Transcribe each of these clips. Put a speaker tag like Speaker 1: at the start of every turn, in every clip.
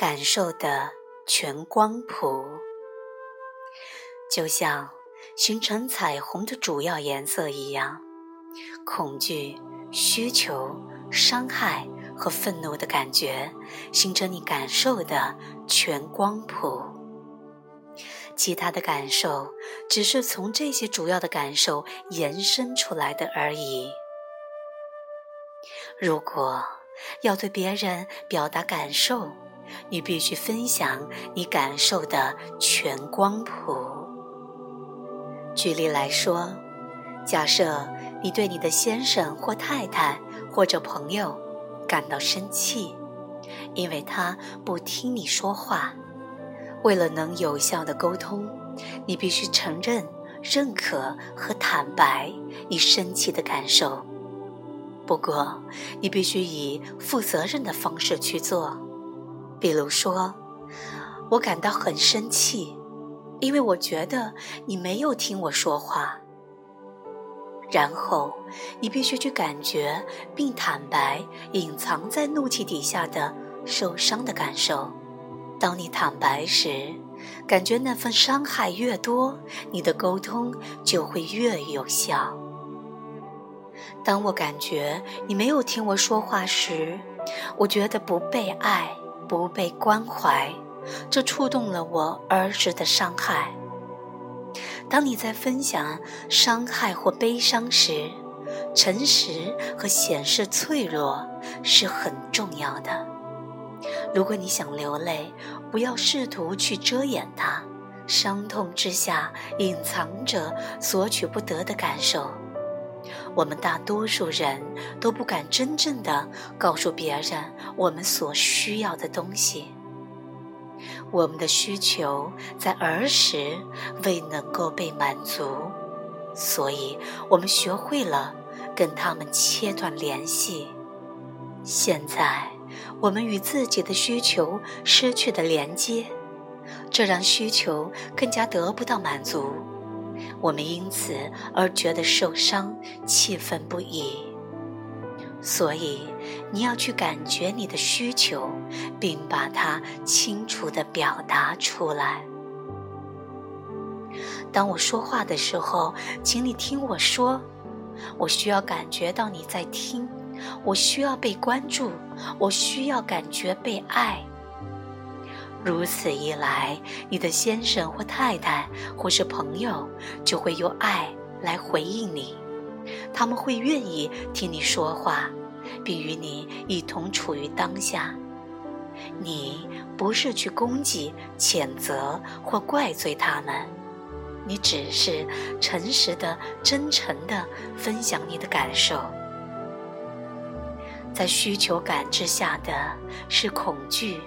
Speaker 1: 感受的全光谱，就像形成彩虹的主要颜色一样，恐惧、需求、伤害和愤怒的感觉形成你感受的全光谱。其他的感受只是从这些主要的感受延伸出来的而已。如果要对别人表达感受，你必须分享你感受的全光谱。举例来说，假设你对你的先生或太太或者朋友感到生气，因为他不听你说话。为了能有效的沟通，你必须承认、认可和坦白你生气的感受。不过，你必须以负责任的方式去做。比如说，我感到很生气，因为我觉得你没有听我说话。然后，你必须去感觉并坦白隐藏在怒气底下的受伤的感受。当你坦白时，感觉那份伤害越多，你的沟通就会越有效。当我感觉你没有听我说话时，我觉得不被爱、不被关怀，这触动了我儿时的伤害。当你在分享伤害或悲伤时，诚实和显示脆弱是很重要的。如果你想流泪，不要试图去遮掩它。伤痛之下隐藏着索取不得的感受。我们大多数人都不敢真正的告诉别人我们所需要的东西。我们的需求在儿时未能够被满足，所以我们学会了跟他们切断联系。现在。我们与自己的需求失去了连接，这让需求更加得不到满足。我们因此而觉得受伤、气愤不已。所以，你要去感觉你的需求，并把它清楚地表达出来。当我说话的时候，请你听我说，我需要感觉到你在听。我需要被关注，我需要感觉被爱。如此一来，你的先生或太太或是朋友就会用爱来回应你，他们会愿意听你说话，并与你一同处于当下。你不是去攻击、谴责或怪罪他们，你只是诚实的、真诚的分享你的感受。在需求感之下的是恐惧，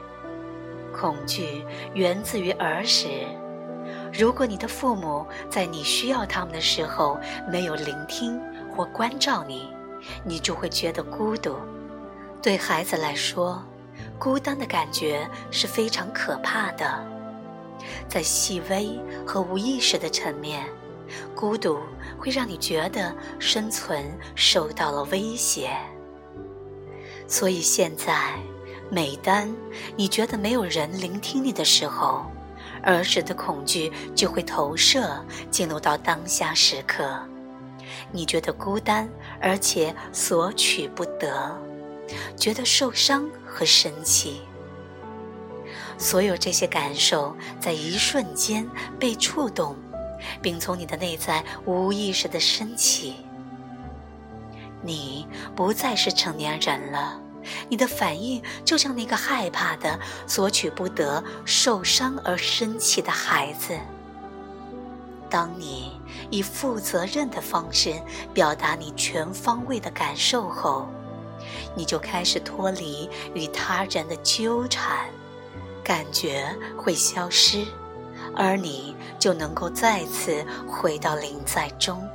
Speaker 1: 恐惧源自于儿时。如果你的父母在你需要他们的时候没有聆听或关照你，你就会觉得孤独。对孩子来说，孤单的感觉是非常可怕的。在细微和无意识的层面，孤独会让你觉得生存受到了威胁。所以现在，每当你觉得没有人聆听你的时候，儿时的恐惧就会投射进入到当下时刻。你觉得孤单，而且索取不得，觉得受伤和生气。所有这些感受在一瞬间被触动，并从你的内在无意识的升起。你不再是成年人了，你的反应就像那个害怕的、索取不得、受伤而生气的孩子。当你以负责任的方式表达你全方位的感受后，你就开始脱离与他人的纠缠，感觉会消失，而你就能够再次回到临在中。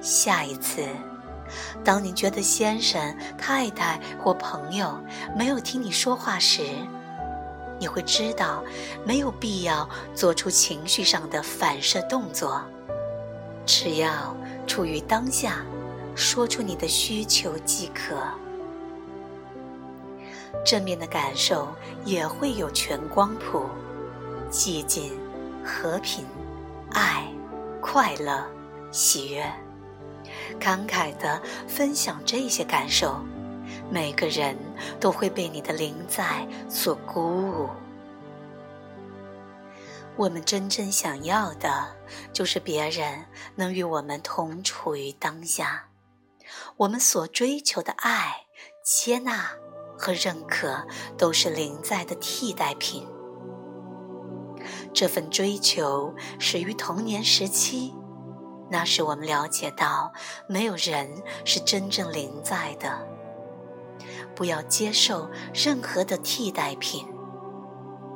Speaker 1: 下一次，当你觉得先生、太太或朋友没有听你说话时，你会知道没有必要做出情绪上的反射动作，只要处于当下，说出你的需求即可。正面的感受也会有全光谱，寂静、和平、爱、快乐、喜悦，慷慨地分享这些感受，每个人都会被你的灵在所鼓舞。我们真正想要的，就是别人能与我们同处于当下。我们所追求的爱、接纳和认可，都是灵在的替代品。这份追求始于童年时期，那是我们了解到，没有人是真正灵在的。不要接受任何的替代品。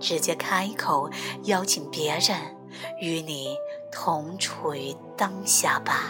Speaker 1: 直接开口邀请别人与你同处于当下吧。